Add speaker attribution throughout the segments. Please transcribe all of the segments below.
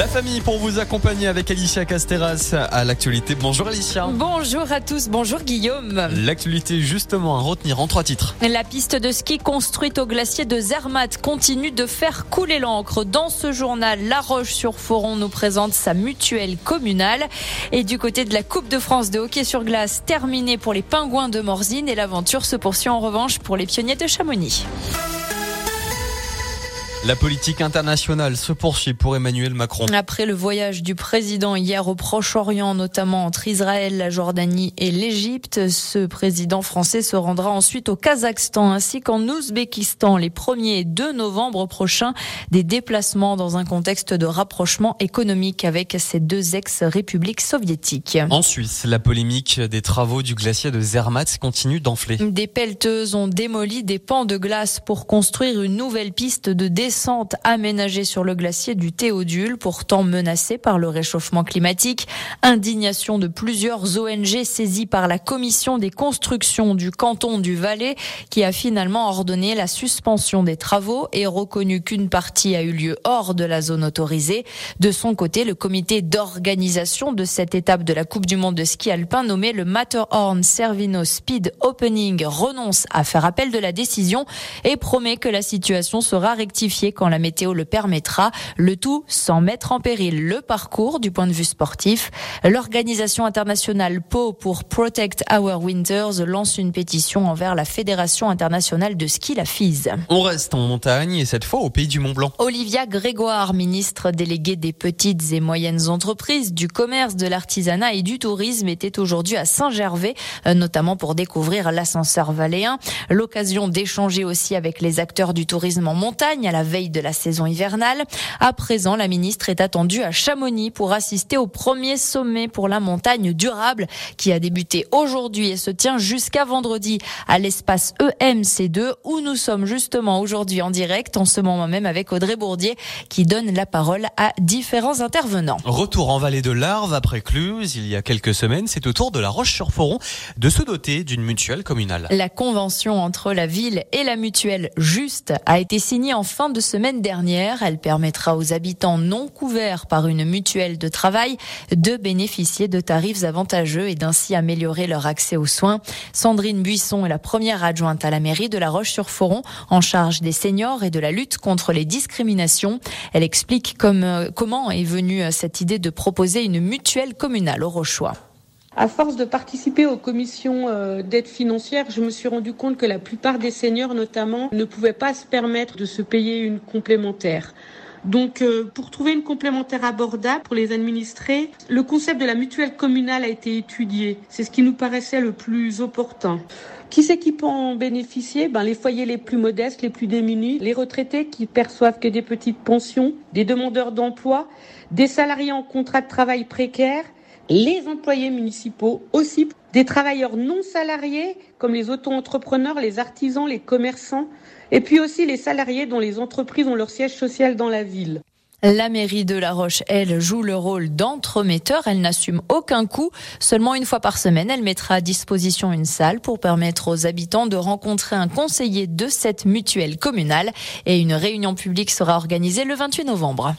Speaker 1: La famille pour vous accompagner avec Alicia Casteras à l'actualité. Bonjour Alicia.
Speaker 2: Bonjour à tous, bonjour Guillaume.
Speaker 1: L'actualité justement à retenir en trois titres.
Speaker 2: La piste de ski construite au glacier de Zermatt continue de faire couler l'encre. Dans ce journal, La Roche-sur-Foron nous présente sa mutuelle communale. Et du côté de la Coupe de France de hockey sur glace, terminée pour les pingouins de Morzine et l'aventure se poursuit en revanche pour les pionniers de Chamonix.
Speaker 1: La politique internationale se poursuit pour Emmanuel Macron.
Speaker 2: Après le voyage du président hier au Proche-Orient, notamment entre Israël, la Jordanie et l'Égypte, ce président français se rendra ensuite au Kazakhstan ainsi qu'en Ouzbékistan les 1er et 2 novembre prochains. Des déplacements dans un contexte de rapprochement économique avec ces deux ex-républiques soviétiques.
Speaker 1: En Suisse, la polémique des travaux du glacier de Zermatt continue d'enfler.
Speaker 2: Des pelleteuses ont démoli des pans de glace pour construire une nouvelle piste de descente descente aménagée sur le glacier du Théodule, pourtant menacé par le réchauffement climatique. Indignation de plusieurs ONG saisies par la commission des constructions du canton du Valais, qui a finalement ordonné la suspension des travaux et reconnu qu'une partie a eu lieu hors de la zone autorisée. De son côté, le comité d'organisation de cette étape de la Coupe du Monde de ski alpin nommé le Matterhorn Cervino Speed Opening renonce à faire appel de la décision et promet que la situation sera rectifiée quand la météo le permettra, le tout sans mettre en péril le parcours du point de vue sportif. L'organisation internationale PO pour Protect Our Winters lance une pétition envers la Fédération internationale de ski, la FIS.
Speaker 1: On reste en montagne et cette fois au pays du Mont Blanc.
Speaker 2: Olivia Grégoire, ministre déléguée des petites et moyennes entreprises, du commerce, de l'artisanat et du tourisme, était aujourd'hui à Saint-Gervais, euh, notamment pour découvrir l'ascenseur valéen. L'occasion d'échanger aussi avec les acteurs du tourisme en montagne à la veille de la saison hivernale. À présent, la ministre est attendue à Chamonix pour assister au premier sommet pour la montagne durable qui a débuté aujourd'hui et se tient jusqu'à vendredi à l'espace EMC2 où nous sommes justement aujourd'hui en direct en ce moment même avec Audrey Bourdier qui donne la parole à différents intervenants.
Speaker 1: Retour en vallée de l'Arve après Cluse il y a quelques semaines, c'est au tour de la Roche-sur-Foron de se doter d'une mutuelle communale.
Speaker 2: La convention entre la ville et la mutuelle Juste a été signée en fin de semaine dernière. Elle permettra aux habitants non couverts par une mutuelle de travail de bénéficier de tarifs avantageux et d'ainsi améliorer leur accès aux soins. Sandrine Buisson est la première adjointe à la mairie de La Roche-sur-Foron en charge des seniors et de la lutte contre les discriminations. Elle explique euh, comment est venue euh, cette idée de proposer une mutuelle communale au Rochois.
Speaker 3: À force de participer aux commissions euh, d'aide financière, je me suis rendu compte que la plupart des seniors, notamment, ne pouvaient pas se permettre de se payer une complémentaire. Donc, euh, pour trouver une complémentaire abordable pour les administrés, le concept de la mutuelle communale a été étudié. C'est ce qui nous paraissait le plus opportun. Qui c'est qui peut en bénéficier? Ben, Les foyers les plus modestes, les plus démunis, les retraités qui perçoivent que des petites pensions, des demandeurs d'emploi, des salariés en contrat de travail précaire, les employés municipaux aussi, des travailleurs non salariés comme les auto-entrepreneurs, les artisans, les commerçants, et puis aussi les salariés dont les entreprises ont leur siège social dans la ville.
Speaker 2: La mairie de La Roche, elle, joue le rôle d'entremetteur. Elle n'assume aucun coût. Seulement une fois par semaine, elle mettra à disposition une salle pour permettre aux habitants de rencontrer un conseiller de cette mutuelle communale. Et une réunion publique sera organisée le 28 novembre.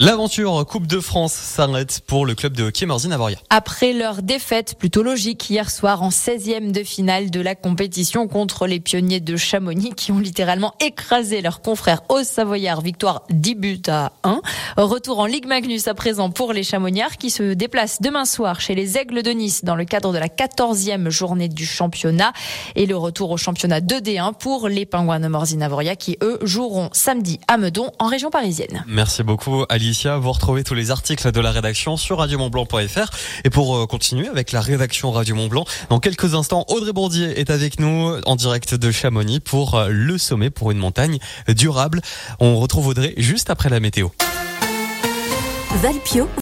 Speaker 1: L'aventure Coupe de France s'arrête pour le club de hockey Morzine Avoria.
Speaker 2: Après leur défaite plutôt logique hier soir en 16e de finale de la compétition contre les pionniers de Chamonix qui ont littéralement écrasé leurs confrères au Savoyard, victoire 10 buts à 1. Retour en Ligue Magnus à présent pour les Chamoniards qui se déplacent demain soir chez les Aigles de Nice dans le cadre de la 14e journée du championnat et le retour au championnat 2D1 pour les Pingouins de Morzine Avoria qui eux joueront samedi à Meudon en région parisienne.
Speaker 1: Merci beaucoup Ali. Vous retrouvez tous les articles de la rédaction sur radiomontblanc.fr. Et pour euh, continuer avec la rédaction Radio Montblanc, dans quelques instants, Audrey Bourdier est avec nous en direct de Chamonix pour euh, le sommet pour une montagne durable. On retrouve Audrey juste après la météo. Valpio